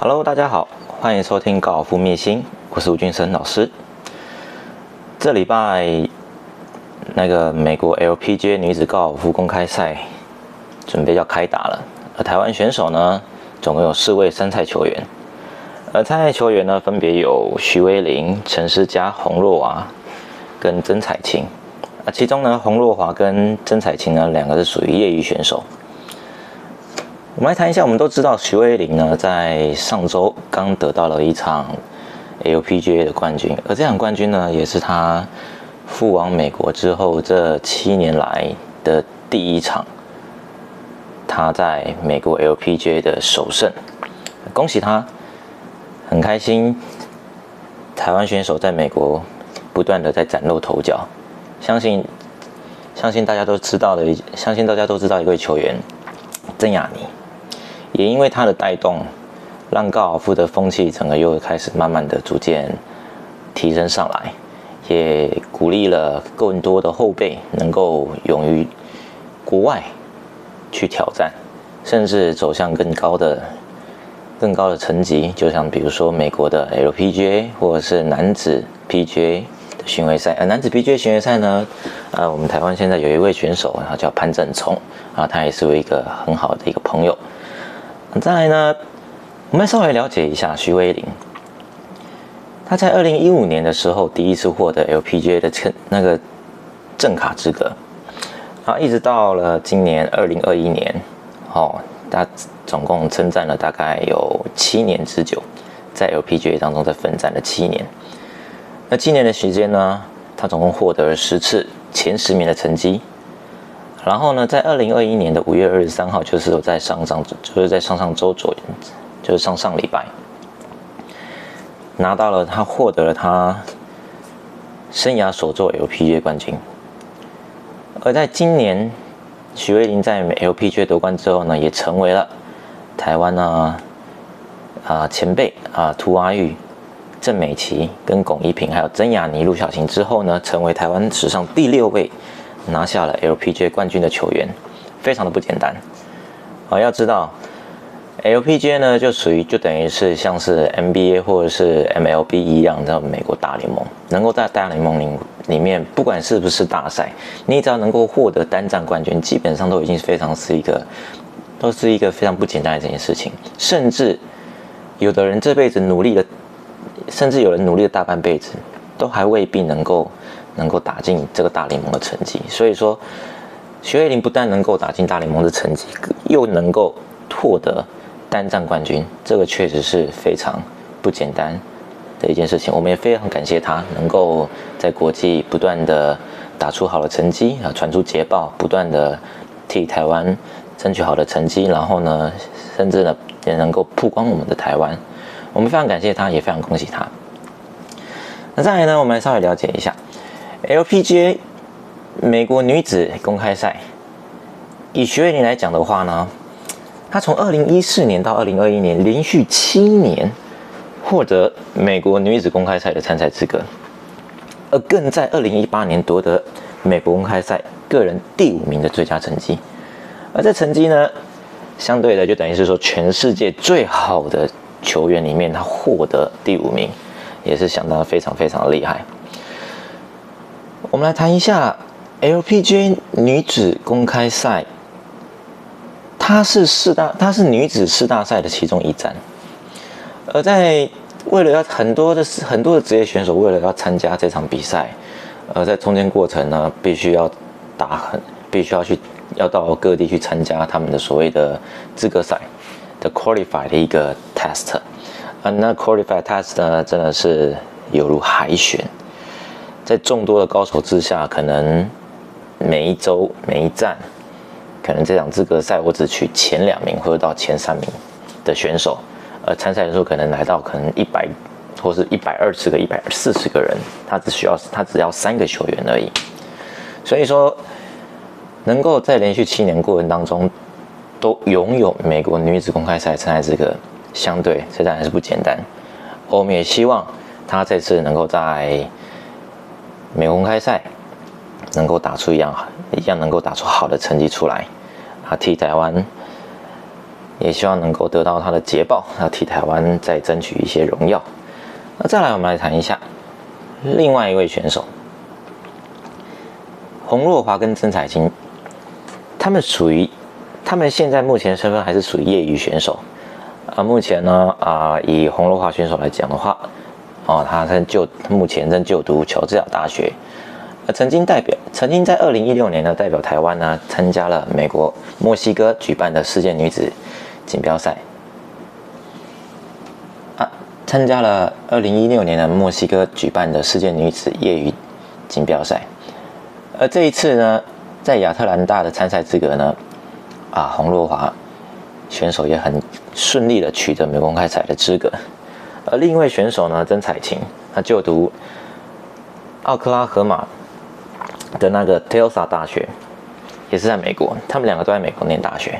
Hello，大家好，欢迎收听高尔夫秘辛，我是吴俊生老师。这礼拜那个美国 LPGA 女子高尔夫公开赛准备要开打了，而台湾选手呢，总共有四位参赛球员，而参赛球员呢，分别有徐威林、陈思佳、洪若华跟曾彩晴。啊，其中呢，洪若华跟曾彩晴呢，两个是属于业余选手。我们来谈一下，我们都知道徐威林呢，在上周刚得到了一场 LPGA 的冠军，而这场冠军呢，也是他赴往美国之后这七年来的第一场，他在美国 LPGA 的首胜，恭喜他，很开心。台湾选手在美国不断的在崭露头角，相信相信大家都知道的，相信大家都知道一位球员曾雅妮。也因为他的带动，让高尔夫的风气整个又开始慢慢的逐渐提升上来，也鼓励了更多的后辈能够勇于国外去挑战，甚至走向更高的更高的层级。就像比如说美国的 LPGA 或者是男子 PGA 的巡回赛。而男子 PGA 巡回赛呢，呃，我们台湾现在有一位选手，他叫潘正聪啊，他也是我一个很好的一个朋友。再来呢，我们稍微了解一下徐威林。他在二零一五年的时候第一次获得 LPGA 的证那个正卡资格，然后一直到了今年二零二一年，哦，他总共征战了大概有七年之久，在 LPGA 当中在奋战了七年。那七年的时间呢，他总共获得了十次前十名的成绩。然后呢，在二零二一年的五月二十三号，就是在上上，就是在上上周左右，就是上上礼拜，拿到了他获得了他生涯首座 LPGA 冠军。而在今年，许威林在 LPGA 夺冠之后呢，也成为了台湾呢啊前辈啊涂阿玉、郑美琪跟龚一平，还有曾雅妮、陆小晴之后呢，成为台湾史上第六位。拿下了 LPGA 冠军的球员，非常的不简单啊！要知道，LPGA 呢就属于就等于是像是 NBA 或者是 MLB 一样的美国大联盟，能够在大联盟里里面，不管是不是大赛，你只要能够获得单战冠军，基本上都已经非常是一个，都是一个非常不简单的这件事情。甚至有的人这辈子努力了，甚至有人努力了大半辈子，都还未必能够。能够打进这个大联盟的成绩，所以说，徐慧玲不但能够打进大联盟的成绩，又能够获得单战冠军，这个确实是非常不简单的一件事情。我们也非常感谢他能够在国际不断的打出好的成绩啊，传出捷报，不断的替台湾争取好的成绩，然后呢，甚至呢也能够曝光我们的台湾。我们非常感谢他，也非常恭喜他。那再来呢，我们来稍微了解一下。LPGA 美国女子公开赛，以徐慧玲来讲的话呢，她从二零一四年到二零二一年连续七年获得美国女子公开赛的参赛资格，而更在二零一八年夺得美国公开赛个人第五名的最佳成绩，而这成绩呢，相对的就等于是说全世界最好的球员里面，她获得第五名，也是相当非常非常的厉害。我们来谈一下 LPGA 女子公开赛，它是四大，它是女子四大赛的其中一站。而在为了要很多的很多的职业选手为了要参加这场比赛，而在中间过程呢，必须要打很，必须要去要到各地去参加他们的所谓的资格赛的 qualify 的一个 test。啊，那 qualify test 呢，真的是犹如海选。在众多的高手之下，可能每一周每一站，可能这场资格赛我只取前两名或者到前三名的选手，而参赛人数可能来到可能一百或是一百二十个、一百四十个人，他只需要他只要三个球员而已。所以说，能够在连续七年过程当中都拥有美国女子公开赛参赛资格，相对这当然是不简单。我们也希望他这次能够在美公开赛能够打出一样一样能够打出好的成绩出来，啊，替台湾也希望能够得到他的捷报，要替台湾再争取一些荣耀。那再来，我们来谈一下另外一位选手洪若华跟曾彩金，他们属于他们现在目前身份还是属于业余选手。啊，目前呢，啊，以洪若华选手来讲的话，哦，他在就目前正就读乔治亚大学，呃，曾经代表，曾经在二零一六年呢代表台湾呢参加了美国墨西哥举办的世界女子锦标赛，啊，参加了二零一六年的墨西哥举办的世界女子业余锦标赛，而这一次呢，在亚特兰大的参赛资格呢，啊，洪若华。选手也很顺利的取得美公开赛的资格，而另一位选手呢，曾彩琴，她就读奥克拉荷马的那个 Telsa 大学，也是在美国，他们两个都在美国念大学。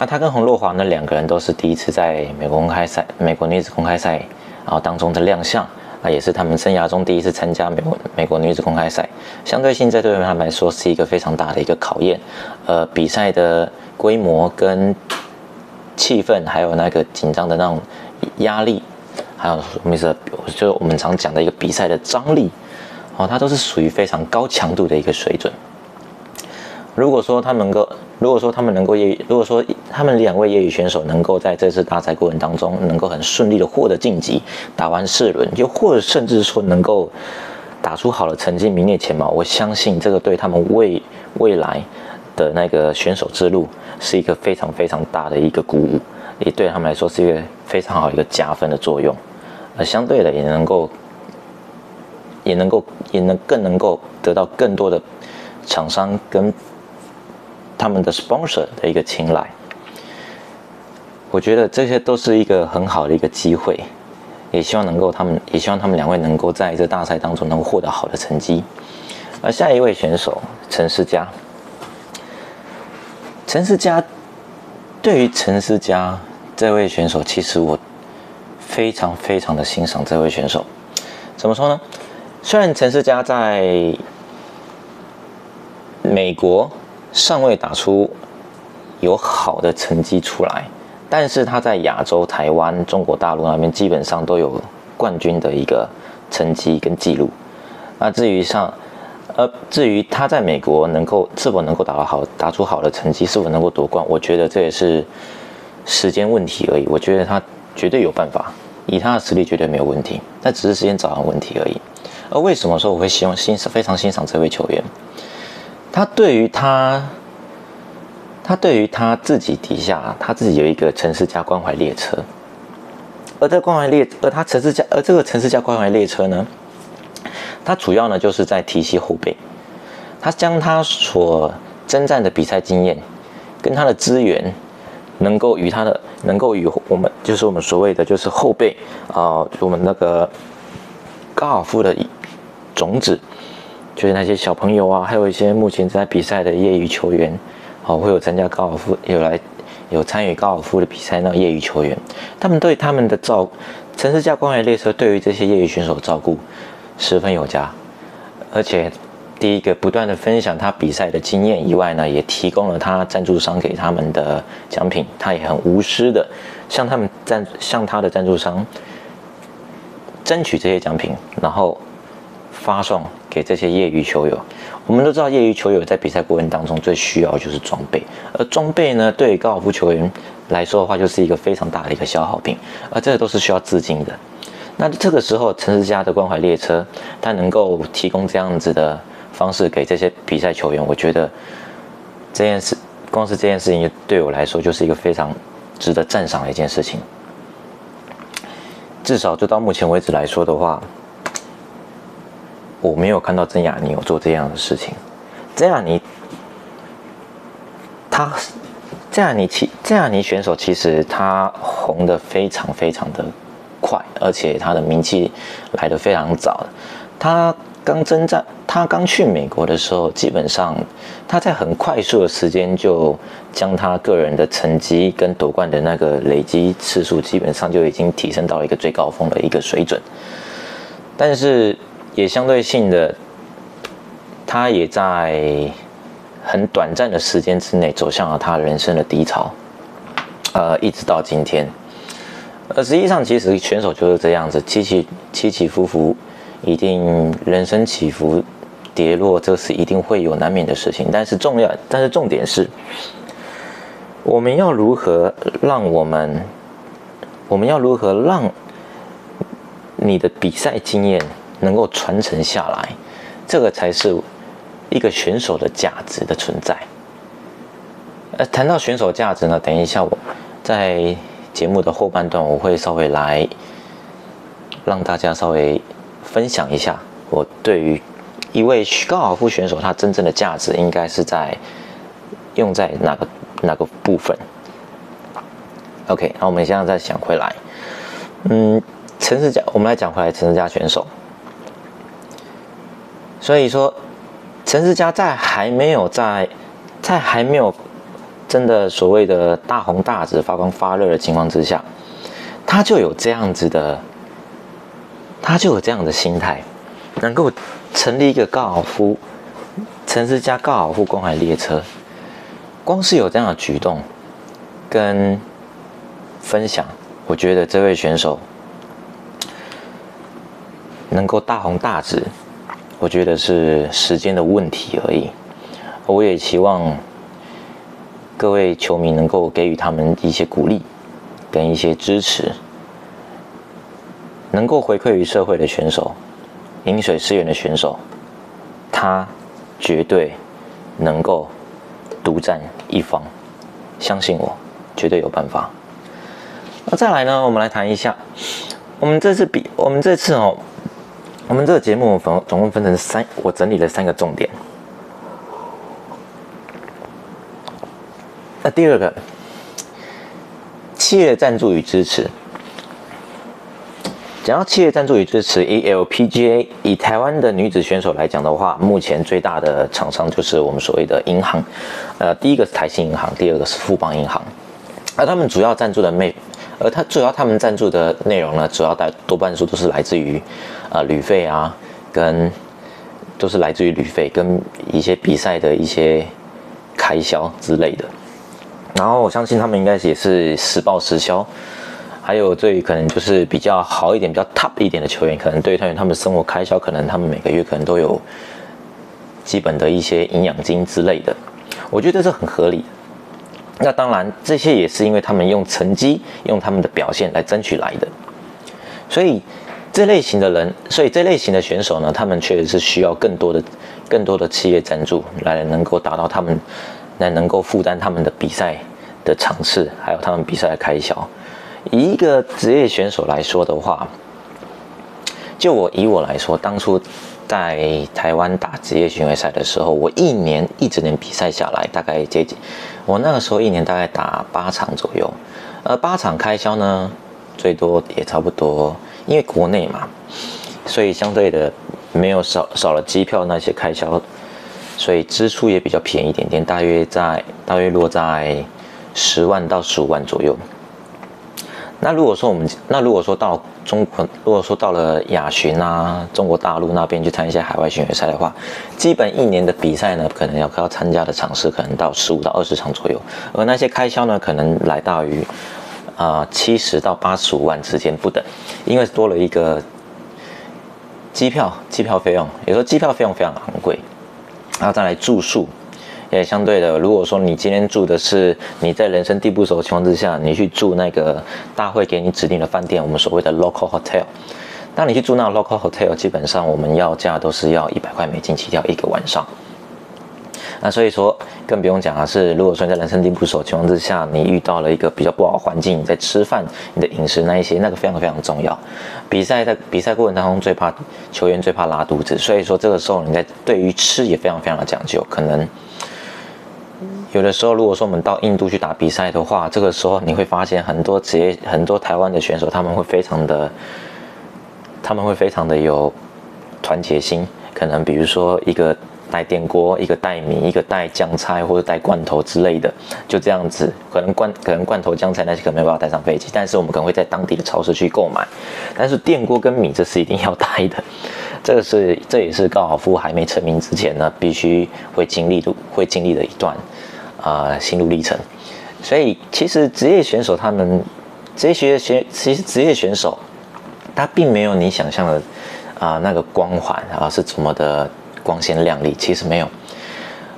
那他跟洪若华呢，两个人都是第一次在美国公开赛、美国女子公开赛然后当中的亮相，那也是他们生涯中第一次参加美国美国女子公开赛，相对性在对他们来说是一个非常大的一个考验，呃，比赛的规模跟气氛还有那个紧张的那种压力，还有什么意思？就是我们常讲的一个比赛的张力，哦，它都是属于非常高强度的一个水准。如果说他能够，如果说他们能够业余，如果说他们两位业余选手能够在这次大赛过程当中能够很顺利的获得晋级，打完四轮，又或者甚至说能够打出好的成绩，名列前茅，我相信这个对他们未未来。的那个选手之路是一个非常非常大的一个鼓舞，也对他们来说是一个非常好一个加分的作用，而相对的也能够，也能够也能更能够得到更多的厂商跟他们的 sponsor 的一个青睐。我觉得这些都是一个很好的一个机会，也希望能够他们也希望他们两位能够在这大赛当中能获得好的成绩。而下一位选手陈思佳。陈思佳，对于陈思佳这位选手，其实我非常非常的欣赏这位选手。怎么说呢？虽然陈思佳在美国尚未打出有好的成绩出来，但是他在亚洲、台湾、中国大陆那边基本上都有冠军的一个成绩跟记录。那至于像呃至于他在美国能够是否能够打到好打出好的成绩，是否能够夺冠，我觉得这也是时间问题而已。我觉得他绝对有办法，以他的实力绝对没有问题，那只是时间早晚问题而已。而为什么说我会希望欣赏非常欣赏这位球员？他对于他，他对于他自己底下，他自己有一个城市加关怀列车，而这关怀列，而他城市加，而这个城市加关怀列车呢？他主要呢就是在提携后辈，他将他所征战的比赛经验，跟他的资源，能够与他的能够与我们就是我们所谓的就是后辈啊，我们那个高尔夫的种子，就是那些小朋友啊，还有一些目前在比赛的业余球员，啊，会有参加高尔夫有来有参与高尔夫的比赛那业余球员，他们对他们的照城市加关怀列车对于这些业余选手照顾。十分有加，而且第一个不断的分享他比赛的经验以外呢，也提供了他赞助商给他们的奖品，他也很无私的向他们赞向他的赞助商争取这些奖品，然后发送给这些业余球友。我们都知道，业余球友在比赛过程当中最需要就是装备，而装备呢，对高尔夫球员来说的话，就是一个非常大的一个消耗品，而这个都是需要资金的。那这个时候，城市家的关怀列车，它能够提供这样子的方式给这些比赛球员，我觉得这件事，光是这件事情对我来说就是一个非常值得赞赏的一件事情。至少就到目前为止来说的话，我没有看到曾雅妮有做这样的事情。曾雅妮，他曾雅妮其曾雅妮选手其实他红的非常非常的。快，而且他的名气来的非常早。他刚征战，他刚去美国的时候，基本上他在很快速的时间就将他个人的成绩跟夺冠的那个累积次数，基本上就已经提升到一个最高峰的一个水准。但是也相对性的，他也在很短暂的时间之内走向了他人生的低潮。呃，一直到今天。呃，实际上其实选手就是这样子，起起起起伏伏，一定人生起伏跌落，这是一定会有难免的事情。但是重要，但是重点是，我们要如何让我们，我们要如何让你的比赛经验能够传承下来，这个才是一个选手的价值的存在。呃，谈到选手价值呢，等一下我在。节目的后半段，我会稍微来让大家稍微分享一下我对于一位高尔夫选手他真正的价值应该是在用在哪个哪个部分。OK，那我们现在再想回来，嗯，陈世佳，我们来讲回来陈世佳选手。所以说，陈世佳在还没有在在还没有。真的所谓的大红大紫、发光发热的情况之下，他就有这样子的，他就有这样的心态，能够成立一个高尔夫城市加高尔夫公海列车。光是有这样的举动跟分享，我觉得这位选手能够大红大紫，我觉得是时间的问题而已。我也期望。各位球迷能够给予他们一些鼓励，跟一些支持，能够回馈于社会的选手，饮水思源的选手，他绝对能够独占一方，相信我，绝对有办法。那再来呢？我们来谈一下，我们这次比我们这次哦，我们这个节目分总共分成三，我整理了三个重点。那第二个，企业赞助与支持。讲到企业赞助与支持，，ELPGA 以台湾的女子选手来讲的话，目前最大的厂商就是我们所谓的银行。呃，第一个是台新银行，第二个是富邦银行。而他们主要赞助的内，而他主要他们赞助的内容呢，主要大多半数都是来自于呃旅费啊，跟都是来自于旅费跟一些比赛的一些开销之类的。然后我相信他们应该也是实报实销，还有最可能就是比较好一点、比较 top 一点的球员，可能对于他们他们生活开销，可能他们每个月可能都有基本的一些营养金之类的。我觉得这是很合理。那当然，这些也是因为他们用成绩、用他们的表现来争取来的。所以这类型的人，所以这类型的选手呢，他们确实是需要更多的、更多的企业赞助来能够达到他们。来能够负担他们的比赛的场次，还有他们比赛的开销。以一个职业选手来说的话，就我以我来说，当初在台湾打职业巡回赛的时候，我一年一整年比赛下来，大概接近我那个时候一年大概打八场左右。而八场开销呢，最多也差不多，因为国内嘛，所以相对的没有少少了机票那些开销。所以支出也比较便宜一点点，大约在大约落在十万到十五万左右。那如果说我们那如果说到中国，如果说到了亚巡啊，中国大陆那边去参加海外巡回赛的话，基本一年的比赛呢，可能要要参加的场次可能到十五到二十场左右，而那些开销呢，可能来到于啊七十到八十五万之间不等，因为多了一个机票，机票费用，有时候机票费用非常昂贵。然后再来住宿，也相对的，如果说你今天住的是你在人生地不熟的情况之下，你去住那个大会给你指定的饭店，我们所谓的 local hotel，那你去住那 local hotel，基本上我们要价都是要一百块美金起跳一个晚上。那所以说，更不用讲啊是，如果说你在人生地不熟的情况之下，你遇到了一个比较不好的环境，你在吃饭，你的饮食那一些，那个非常非常重要。比赛在比赛过程当中，最怕球员最怕拉肚子，所以说这个时候你在对于吃也非常非常的讲究。可能有的时候，如果说我们到印度去打比赛的话，这个时候你会发现很多职业、很多台湾的选手，他们会非常的，他们会非常的有团结心。可能比如说一个。带电锅，一个带米，一个带酱菜或者带罐头之类的，就这样子。可能罐可能罐头、酱菜那些可能没办法带上飞机，但是我们可能会在当地的超市去购买。但是电锅跟米这是一定要带的，这个是这也是高尔夫还没成名之前呢，必须会经历的会经历的一段啊心路历程。所以其实职业选手他们这些选，其实职业选手他并没有你想象的啊那个光环啊是怎么的光鲜亮丽，其实没有。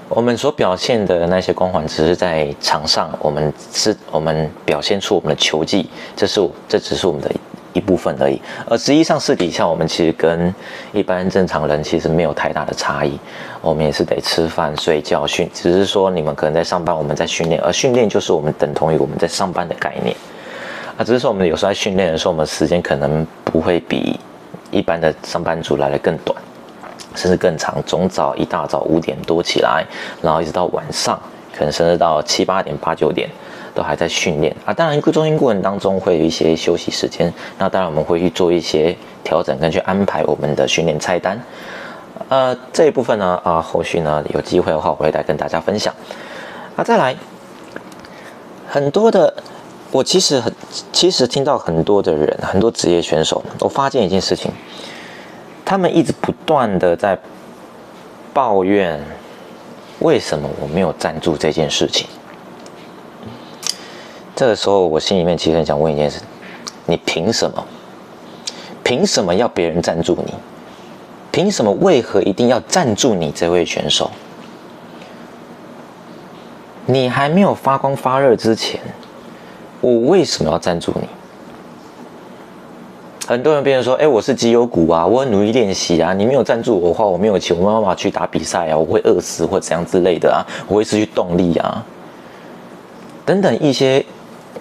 我们所表现的那些光环，只是在场上，我们是我们表现出我们的球技，这是这只是我们的一部分而已。而实际上私底下，我们其实跟一般正常人其实没有太大的差异。我们也是得吃饭、睡觉、训，只是说你们可能在上班，我们在训练，而训练就是我们等同于我们在上班的概念。啊，只是说我们有时候在训练的时候，我们时间可能不会比一般的上班族来的更短。甚至更长，从早一大早五点多起来，然后一直到晚上，可能甚至到七八点、八九点，都还在训练啊。当然，中间过程当中会有一些休息时间，那当然我们会去做一些调整，跟去安排我们的训练菜单。呃，这一部分呢，啊，后续呢有机会的话，我会来跟大家分享。啊，再来，很多的，我其实很，其实听到很多的人，很多职业选手，我发现一件事情。他们一直不断的在抱怨，为什么我没有赞助这件事情？这个时候，我心里面其实很想问一件事：你凭什么？凭什么要别人赞助你？凭什么？为何一定要赞助你这位选手？你还没有发光发热之前，我为什么要赞助你？很多人别人说，哎，我是绩优股啊，我很努力练习啊，你没有赞助我的话，我没有钱，我没办法去打比赛啊，我会饿死或怎样之类的啊，我会失去动力啊，等等一些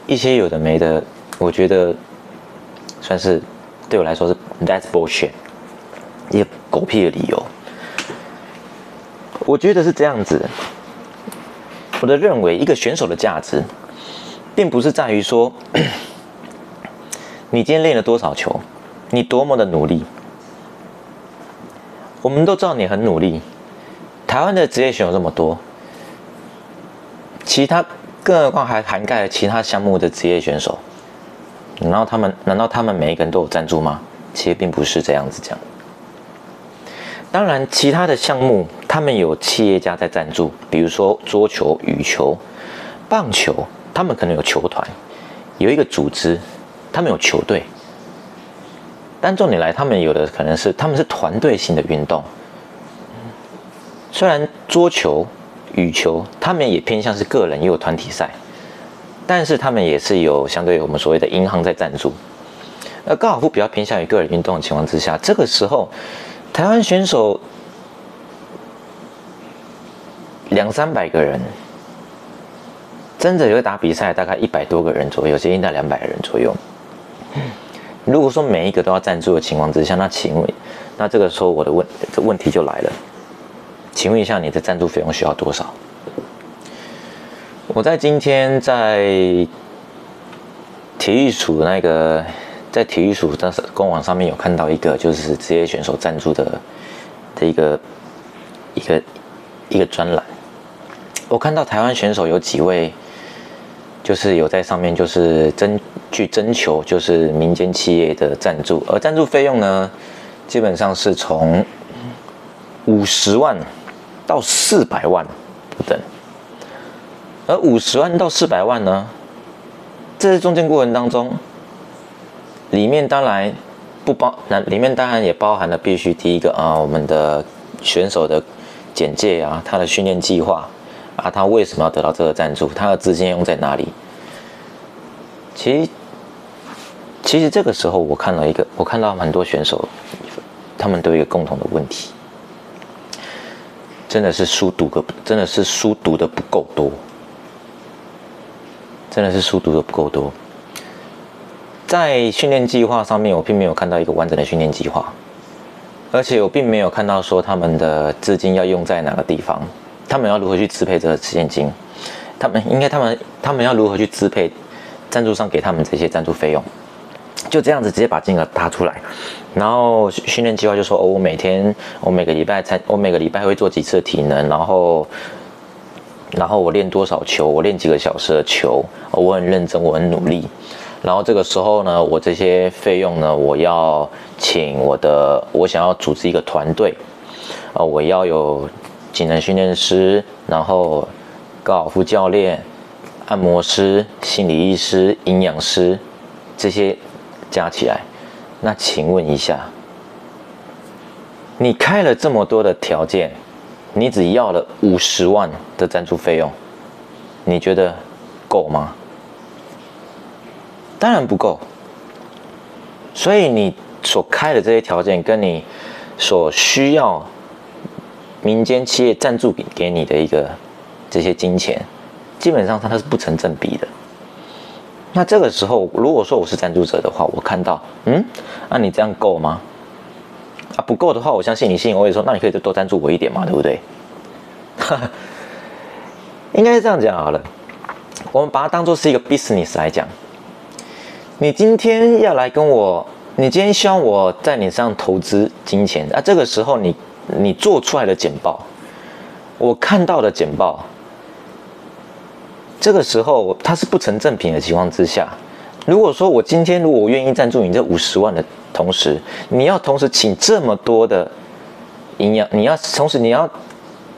一些有的没的，我觉得算是对我来说是 that's bullshit，一个狗屁的理由。我觉得是这样子，我的认为，一个选手的价值，并不是在于说。你今天练了多少球？你多么的努力？我们都知道你很努力。台湾的职业选手这么多，其他更何况还涵盖了其他项目的职业选手。然后他们难道他们每一个人都有赞助吗？其实并不是这样子讲。当然，其他的项目他们有企业家在赞助，比如说桌球、羽球、棒球，他们可能有球团，有一个组织。他们有球队，但重点来，他们有的可能是他们是团队性的运动。虽然桌球、羽球，他们也偏向是个人，也有团体赛，但是他们也是有相对于我们所谓的银行在赞助。而高尔夫比较偏向于个人运动的情况之下，这个时候，台湾选手两三百个人，真的有打比赛，大概一百多个人左右，接近到两百个人左右。如果说每一个都要赞助的情况之下，那请问，那这个时候我的问这问题就来了，请问一下你的赞助费用需要多少？我在今天在体育署那个在体育署的官网上面有看到一个就是职业选手赞助的的一个一个一个专栏，我看到台湾选手有几位。就是有在上面，就是征去征求，就是民间企业的赞助，而赞助费用呢，基本上是从五十万到四百万不等。而五十万到四百万呢，这是中间过程当中，里面当然不包，那里面当然也包含了必须第一个啊，我们的选手的简介啊，他的训练计划。啊，他为什么要得到这个赞助？他的资金用在哪里？其实，其实这个时候我看到一个，我看到很多选手，他们都有一个共同的问题，真的是书读个，真的是书读的不够多，真的是书读的不够多。在训练计划上面，我并没有看到一个完整的训练计划，而且我并没有看到说他们的资金要用在哪个地方。他们要如何去支配这个现金？他们应该，他们他们要如何去支配赞助商给他们这些赞助费用？就这样子直接把金额打出来，然后训练计划就说：哦，我每天，我每个礼拜才，我每个礼拜会做几次体能，然后，然后我练多少球，我练几个小时的球，我很认真，我很努力。然后这个时候呢，我这些费用呢，我要请我的，我想要组织一个团队，啊，我要有。技能训练师，然后高尔夫教练，按摩师、心理医师、营养师这些加起来，那请问一下，你开了这么多的条件，你只要了五十万的赞助费用，你觉得够吗？当然不够。所以你所开的这些条件，跟你所需要民间企业赞助给给你的一个这些金钱，基本上它它是不成正比的。那这个时候，如果说我是赞助者的话，我看到，嗯，那你这样够吗？啊，不够的话，我相信你心里会说，那你可以再多赞助我一点嘛，对不对？哈 哈应该是这样讲好了，我们把它当做是一个 business 来讲。你今天要来跟我，你今天希望我在你身上投资金钱啊？这个时候，你你做出来的简报，我看到的简报，这个时候它是不成正品的情况之下，如果说我今天如果我愿意赞助你这五十万的同时，你要同时请这么多的营养，你要同时你要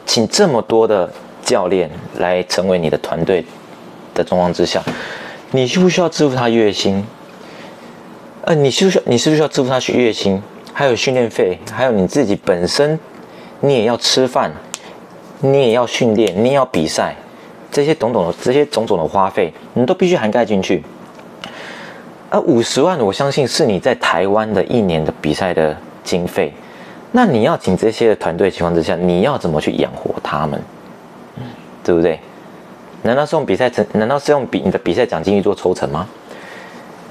请这么多的教练来成为你的团队的状况之下。你需不需要支付他月薪？呃，你需不需要？你是不需要支付他月薪？还有训练费，还有你自己本身，你也要吃饭，你也要训练，你也要比赛，这些种种的这些种种的花费，你都必须涵盖进去。而五十万，我相信是你在台湾的一年的比赛的经费。那你要请这些的团队情况之下，你要怎么去养活他们？对不对？难道是用比赛成？难道是用比你的比赛奖金去做抽成吗？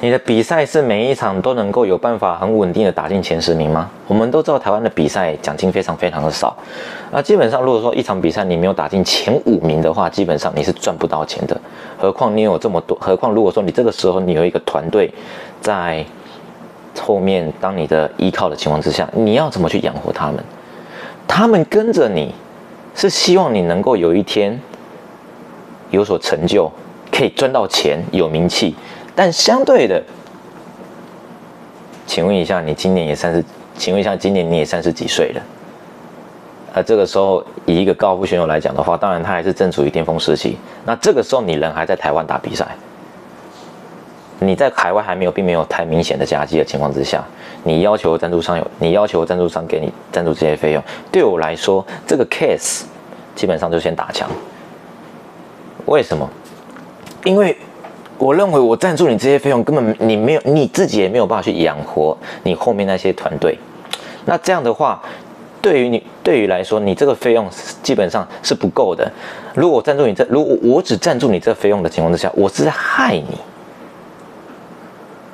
你的比赛是每一场都能够有办法很稳定的打进前十名吗？我们都知道台湾的比赛奖金非常非常的少，那基本上如果说一场比赛你没有打进前五名的话，基本上你是赚不到钱的。何况你有这么多，何况如果说你这个时候你有一个团队在后面当你的依靠的情况之下，你要怎么去养活他们？他们跟着你是希望你能够有一天。有所成就，可以赚到钱，有名气，但相对的，请问一下，你今年也三十？请问一下，今年你也三十几岁了？而这个时候，以一个高尔夫选手来讲的话，当然他还是正处于巅峰时期。那这个时候，你人还在台湾打比赛，你在海外还没有，并没有太明显的夹击的情况之下，你要求赞助商有，你要求赞助商给你赞助这些费用，对我来说，这个 case 基本上就先打枪。为什么？因为我认为我赞助你这些费用，根本你没有你自己也没有办法去养活你后面那些团队。那这样的话，对于你对于来说，你这个费用基本上是不够的。如果我赞助你这，如果我只赞助你这费用的情况之下，我是在害你。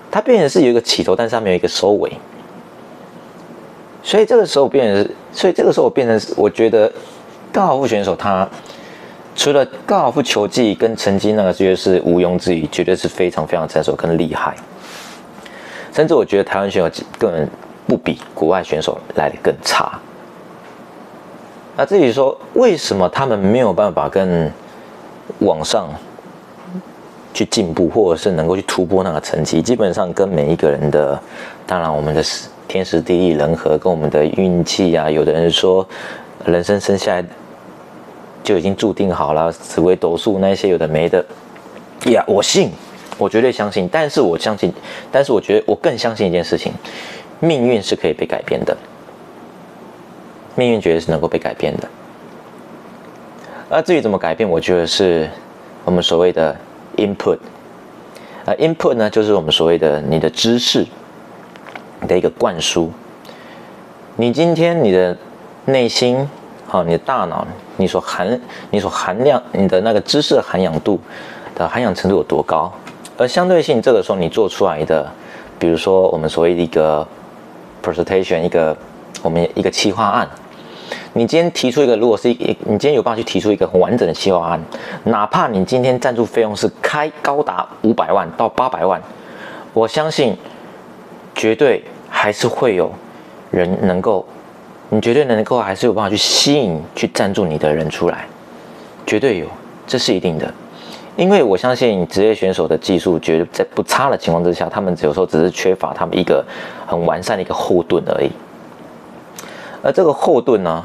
它变成是有一个起头，但是它没有一个收尾。所以这个时候变成是，所以这个时候我变成是，我觉得高尔夫选手他。除了高尔夫球技跟成绩那个，绝对是毋庸置疑，绝对是非常非常成熟跟厉害。甚至我觉得台湾选手根本不比国外选手来的更差。那至于说为什么他们没有办法跟网上去进步，或者是能够去突破那个成绩，基本上跟每一个人的，当然我们的天时地利人和跟我们的运气啊，有的人说人生生下来。就已经注定好了，紫微斗数那些有的没的，呀，我信，我绝对相信。但是我相信，但是我觉得我更相信一件事情，命运是可以被改变的，命运绝对是能够被改变的。那至于怎么改变，我觉得是我们所谓的 input，啊，input 呢，就是我们所谓的你的知识的一个灌输。你今天你的内心。好，你的大脑，你所含、你所含量、你的那个知识的涵养度的涵养程度有多高？而相对性，这个时候你做出来的，比如说我们所谓的一个 presentation，一个我们一个企划案，你今天提出一个，如果是一，你今天有办法去提出一个很完整的企划案，哪怕你今天赞助费用是开高达五百万到八百万，我相信绝对还是会有人能够。你绝对能够还是有办法去吸引、去赞助你的人出来，绝对有，这是一定的。因为我相信职业选手的技术绝对在不差的情况之下，他们有时候只是缺乏他们一个很完善的一个后盾而已。而这个后盾呢，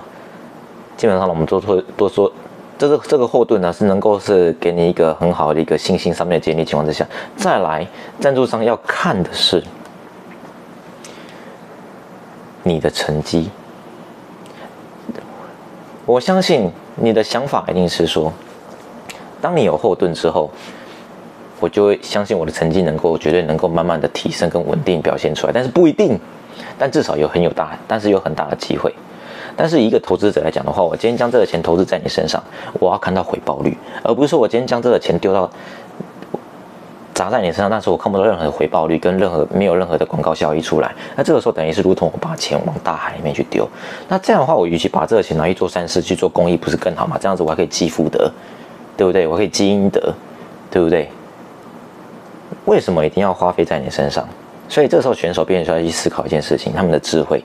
基本上我们都说多说，这个这个后盾呢是能够是给你一个很好的一个信心上面的建立情况之下，再来赞助商要看的是你的成绩。我相信你的想法一定是说，当你有后盾之后，我就会相信我的成绩能够绝对能够慢慢的提升跟稳定表现出来，但是不一定，但至少有很有大，但是有很大的机会。但是一个投资者来讲的话，我今天将这个钱投资在你身上，我要看到回报率，而不是说我今天将这个钱丢到砸在你身上，但是我看不到任何的回报率跟任何没有任何的广告效益出来。那这个时候等于是如同我把钱往大海里面去丢。那这样的话，我与其把这个钱拿去做善事、去做公益，不是更好吗？这样子我还可以积福德，对不对？我可以积阴德，对不对？为什么一定要花费在你身上？所以这时候选手必须要去思考一件事情：他们的智慧，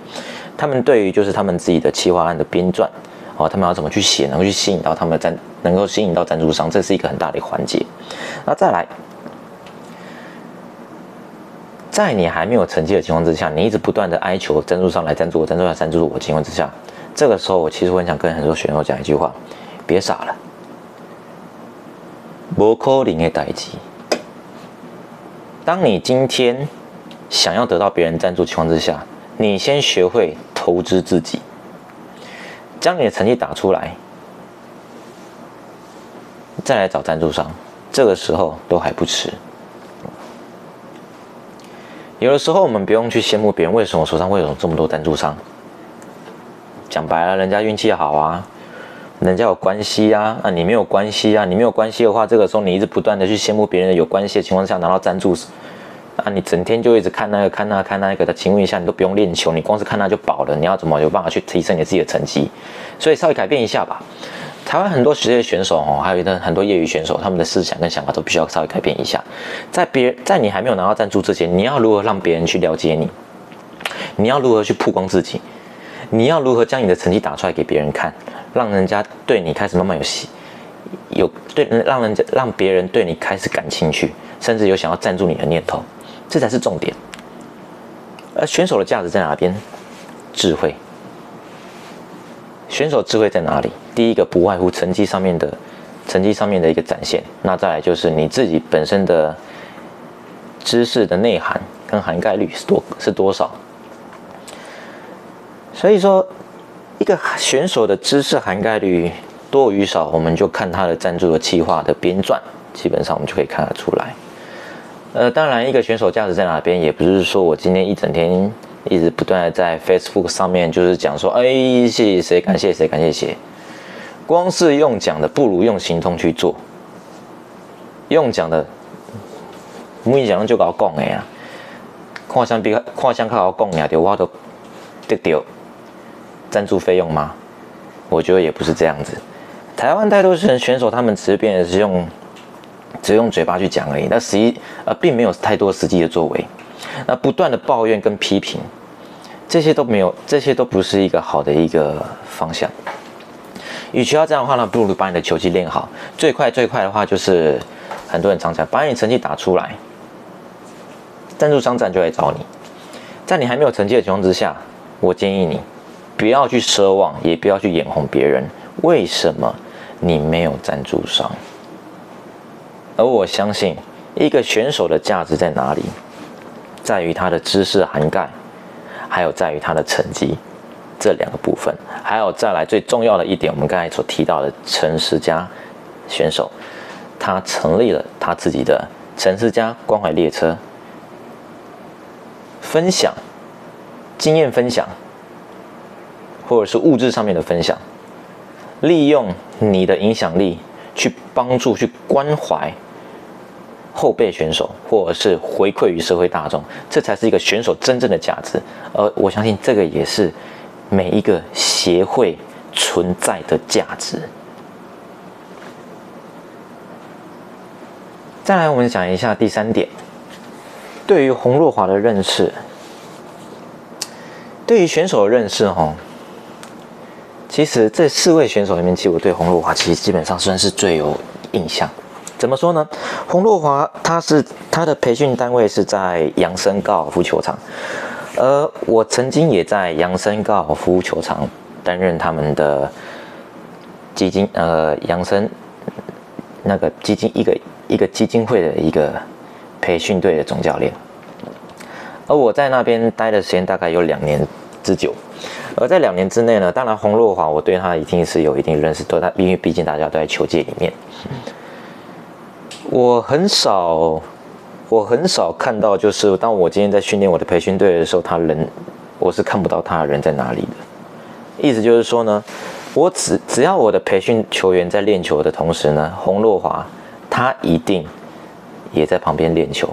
他们对于就是他们自己的企划案的编撰，哦，他们要怎么去写，能够去吸引到他们的赞，能够吸引到赞助商，这是一个很大的环节。那再来，在你还没有成绩的情况之下，你一直不断的哀求赞助商来赞助我，赞助商赞助我情况之下，这个时候我其实很想跟很多选手讲一句话：别傻了，无可能的代志。当你今天想要得到别人赞助情况之下，你先学会投资自己，将你的成绩打出来，再来找赞助商，这个时候都还不迟。有的时候我们不用去羡慕别人为什么手上会有这么多赞助商，讲白了，人家运气好啊，人家有关系啊，啊你没有关系啊，你没有关系的话，这个时候你一直不断的去羡慕别人有关系的情况下拿到赞助。啊，你整天就一直看那个看那看那个的，请问一下，你都不用练球，你光是看那就饱了，你要怎么有办法去提升你自己的成绩？所以稍微改变一下吧。台湾很多职业选手哦，还有一个很多业余选手，他们的思想跟想法都必须要稍微改变一下。在别人在你还没有拿到赞助之前，你要如何让别人去了解你？你要如何去曝光自己？你要如何将你的成绩打出来给别人看，让人家对你开始慢慢有喜有对让人家让别人对你开始感兴趣，甚至有想要赞助你的念头。这才是重点。而选手的价值在哪边？智慧。选手智慧在哪里？第一个不外乎成绩上面的，成绩上面的一个展现。那再来就是你自己本身的知识的内涵跟涵盖率是多是多少。所以说，一个选手的知识涵盖率多与少，我们就看他的赞助的计划的编撰，基本上我们就可以看得出来。呃，当然，一个选手价值在哪边，也不是说我今天一整天一直不断的在 Facebook 上面就是讲说，哎，谢谢谁，感谢谁，感谢谁。光是用讲的，不如用行动去做。用讲的，每一讲就搞讲的呀。看相比看相较好讲呀，就我都得到赞助费用吗？我觉得也不是这样子。台湾太多选选手，他们只是变的是用。只用嘴巴去讲而已，那实际呃并没有太多实际的作为，那不断的抱怨跟批评，这些都没有，这些都不是一个好的一个方向。与其要这样的话呢，不如把你的球技练好。最快最快的话就是很多人常讲，把你成绩打出来，赞助商站就来找你。在你还没有成绩的情况之下，我建议你不要去奢望，也不要去眼红别人。为什么你没有赞助商？而我相信，一个选手的价值在哪里，在于他的知识涵盖，还有在于他的成绩这两个部分。还有再来最重要的一点，我们刚才所提到的陈世佳选手，他成立了他自己的陈世佳关怀列车，分享经验分享，或者是物质上面的分享，利用你的影响力去帮助、去关怀。后备选手，或者是回馈于社会大众，这才是一个选手真正的价值。而我相信，这个也是每一个协会存在的价值。再来，我们讲一下第三点，对于洪若华的认识，对于选手的认识，哈，其实这四位选手里面，其实我对洪若华其实基本上算是最有印象。怎么说呢？洪若华他是他的培训单位是在扬森高尔夫球场，而我曾经也在扬森高尔夫球场担任他们的基金呃养生那个基金一个一个基金会的一个培训队的总教练，而我在那边待的时间大概有两年之久，而在两年之内呢，当然洪若华我对他一定是有一定认识，对他因为毕竟大家都在球界里面，我很少我很少看到，就是当我今天在训练我的培训队的时候，他人我是看不到他人在哪里的，意思就是说呢。我只只要我的培训球员在练球的同时呢，洪若华他一定也在旁边练球，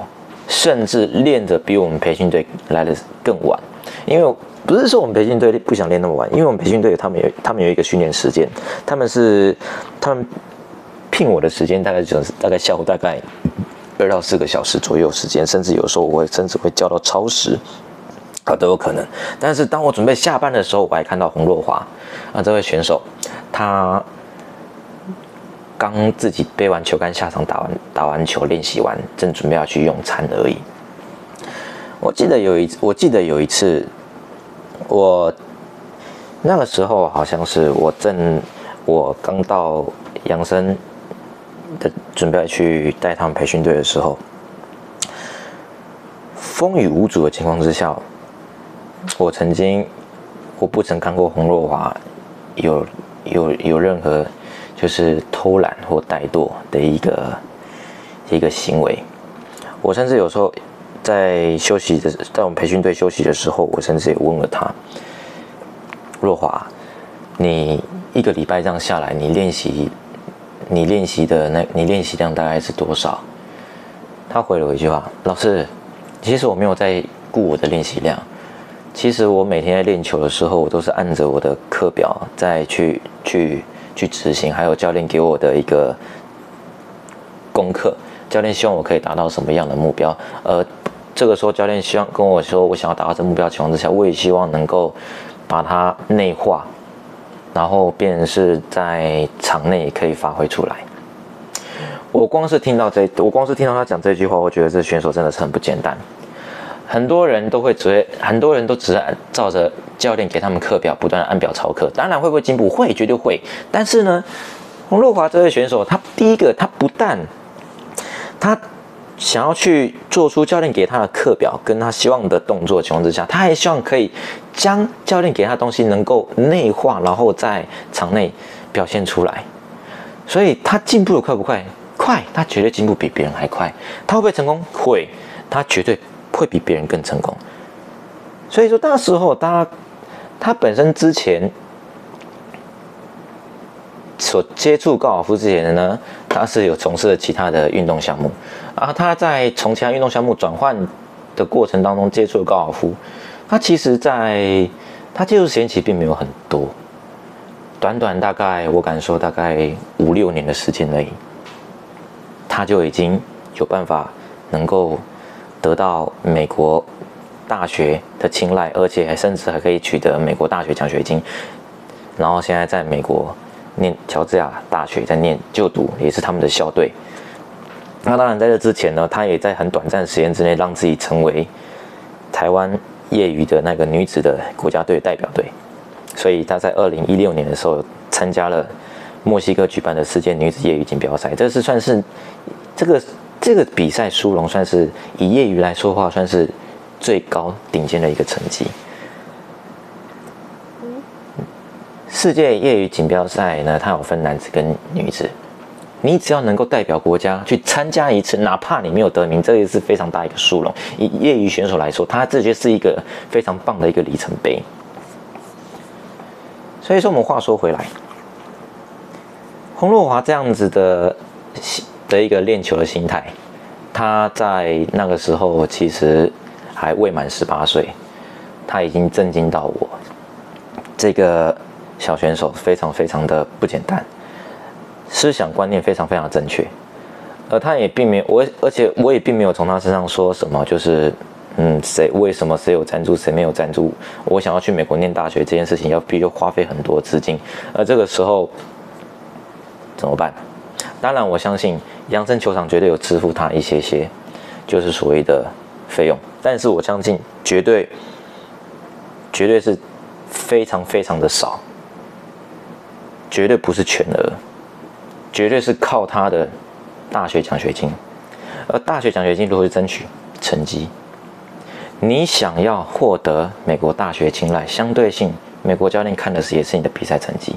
甚至练的比我们培训队来的更晚。因为不是说我们培训队不想练那么晚，因为我们培训队他们有他们有一个训练时间，他们是他们聘我的时间大概就是大概下午大概二到四个小时左右时间，甚至有时候我会甚至会教到超时。啊，都有可能。但是当我准备下班的时候，我还看到洪若华啊，这位选手，他刚自己背完球杆下场，打完打完球，练习完，正准备要去用餐而已。我记得有一，我记得有一次，我那个时候好像是我正我刚到养生的，准备去带他们培训队的时候，风雨无阻的情况之下。我曾经，我不曾看过洪若华有有有任何就是偷懒或怠惰的一个一个行为。我甚至有时候在休息的，在我们培训队休息的时候，我甚至也问了他：若华，你一个礼拜这样下来，你练习你练习的那，你练习量大概是多少？他回了我一句话：老师，其实我没有在顾我的练习量。其实我每天在练球的时候，我都是按着我的课表再去去去执行，还有教练给我的一个功课。教练希望我可以达到什么样的目标？呃，这个时候教练希望跟我说，我想要达到这目标情况之下，我也希望能够把它内化，然后便是在场内可以发挥出来。我光是听到这，我光是听到他讲这句话，我觉得这选手真的是很不简单。很多人都会只，很多人都只按照着教练给他们课表，不断的按表操课。当然会不会进步？会，绝对会。但是呢，洪若华这位选手，他第一个，他不但他想要去做出教练给他的课表，跟他希望的动作情况之下，他还希望可以将教练给他的东西能够内化，然后在场内表现出来。所以他进步的快不快？快，他绝对进步比别人还快。他会不会成功？会，他绝对。会比别人更成功，所以说那时候他他本身之前所接触高尔夫之前的呢，他是有从事了其他的运动项目，啊，他在从其他运动项目转换的过程当中接触了高尔夫，他其实在他接触时间其实并没有很多，短短大概我敢说大概五六年的时间而已，他就已经有办法能够。得到美国大学的青睐，而且还甚至还可以取得美国大学奖学金，然后现在在美国念乔治亚大学在念就读，也是他们的校队。那当然在这之前呢，他也在很短暂时间之内让自己成为台湾业余的那个女子的国家队代表队。所以她在二零一六年的时候参加了墨西哥举办的世界女子业余锦标赛，这是算是这个。这个比赛殊荣算是以业余来说话，算是最高顶尖的一个成绩。世界业余锦标赛呢，它有分男子跟女子。你只要能够代表国家去参加一次，哪怕你没有得名，这也是非常大一个殊荣。以业余选手来说，他这就是一个非常棒的一个里程碑。所以说，我们话说回来，洪若华这样子的。的一个练球的心态，他在那个时候其实还未满十八岁，他已经震惊到我。这个小选手非常非常的不简单，思想观念非常非常正确，而他也并没有我，而且我也并没有从他身上说什么，就是嗯，谁为什么谁有赞助，谁没有赞助？我想要去美国念大学这件事情，要必须花费很多资金，而这个时候怎么办？当然，我相信杨森球场绝对有支付他一些些，就是所谓的费用。但是我相信，绝对绝对是非常非常的少，绝对不是全额，绝对是靠他的大学奖学金。而大学奖学金如何去争取成绩？你想要获得美国大学青睐，相对性，美国教练看的是也是你的比赛成绩。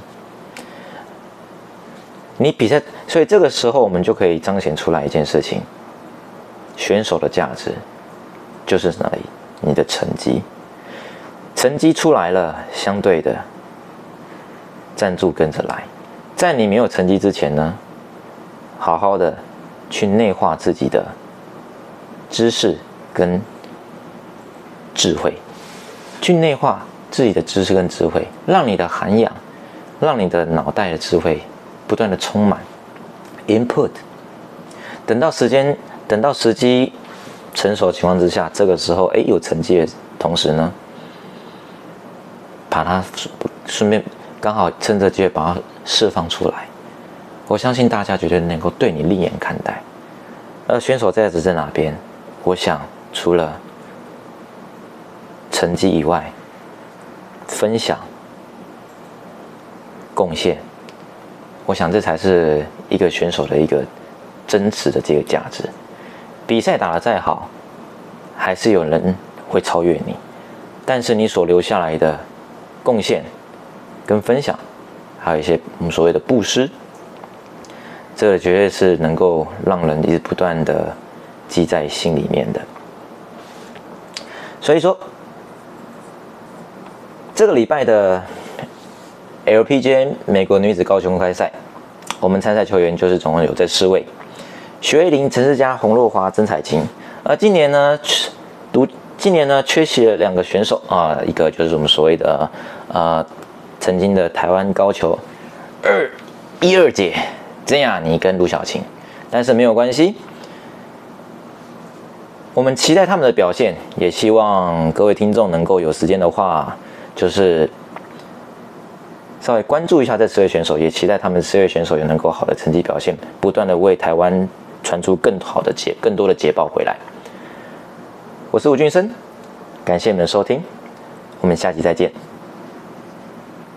你比赛，所以这个时候我们就可以彰显出来一件事情：选手的价值就是哪里？你的成绩，成绩出来了，相对的赞助跟着来。在你没有成绩之前呢，好好的去内化自己的知识跟智慧，去内化自己的知识跟智慧，让你的涵养，让你的脑袋的智慧。不断的充满 input，等到时间，等到时机成熟情况之下，这个时候，哎，有成绩的同时呢，把它顺便刚好趁这机会把它释放出来。我相信大家绝对能够对你另眼看待。而选手在在哪边？我想除了成绩以外，分享、贡献。我想这才是一个选手的一个真实的这个价值。比赛打得再好，还是有人会超越你。但是你所留下来的贡献跟分享，还有一些我们所谓的布施，这绝对是能够让人一直不断的记在心里面的。所以说，这个礼拜的。LPGA 美国女子高球公开赛，我们参赛球员就是总共有这四位：徐慧玲、陈世佳、洪若华、曾彩琴。而今年呢，独今年呢缺席了两个选手啊，一个就是我们所谓的呃曾经的台湾高球二一二姐曾雅妮跟卢晓晴，但是没有关系，我们期待他们的表现，也希望各位听众能够有时间的话，就是。稍微关注一下这四位选手，也期待他们四位选手也能够好的成绩表现，不断的为台湾传出更好的捷、更多的捷报回来。我是吴俊生，感谢你们的收听，我们下期再见。